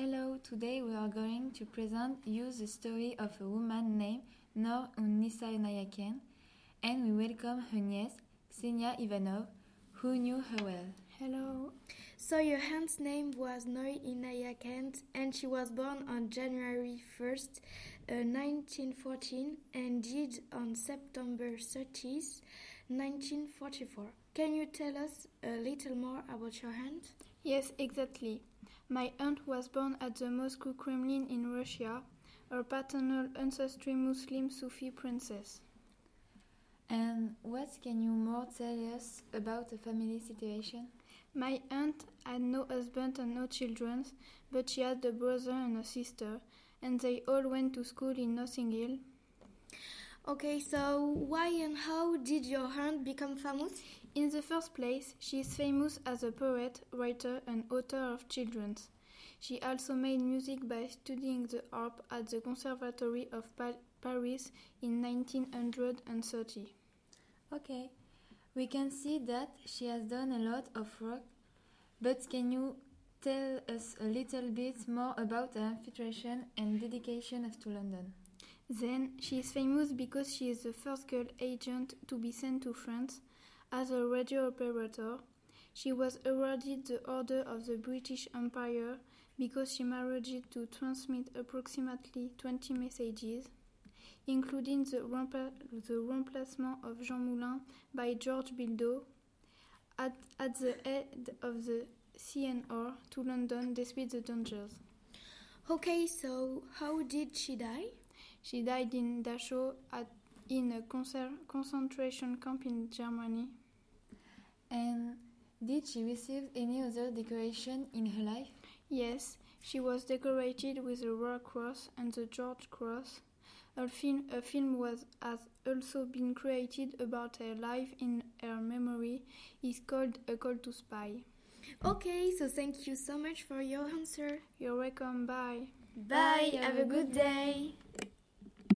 Hello, today we are going to present you the story of a woman named Nor Unisa Inayat Khan, and we welcome her niece, Ksenia Ivanov, who knew her well. Hello. So your aunt's name was Noor Inayat Khan and she was born on January 1st, uh, 1914 and died on September 30th, 1944. Can you tell us a little more about your aunt? Yes, exactly. My aunt was born at the Moscow Kremlin in Russia, her paternal ancestry Muslim Sufi princess. And what can you more tell us about the family situation? My aunt had no husband and no children, but she had a brother and a sister, and they all went to school in Notting Hill. Okay, so why and how did your aunt become famous? In the first place, she is famous as a poet, writer, and author of children's. She also made music by studying the harp at the Conservatory of pa Paris in 1930. Okay, we can see that she has done a lot of work, but can you tell us a little bit more about her infiltration and dedication to London? Then, she is famous because she is the first girl agent to be sent to France as a radio operator. She was awarded the Order of the British Empire because she managed to transmit approximately 20 messages, including the, rempla the remplacement of Jean Moulin by George Bidault at, at the head of the CNR to London despite the dangers. Okay, so how did she die? She died in Dachau at, in a concentration camp in Germany. And did she receive any other decoration in her life? Yes, she was decorated with the Royal Cross and the George Cross. A film, a film was, has also been created about her life in her memory. It's called A Call to Spy. Okay, so thank you so much for your answer. You're welcome. Bye. Bye. Have a good day.